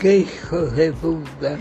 qué hijos de puta.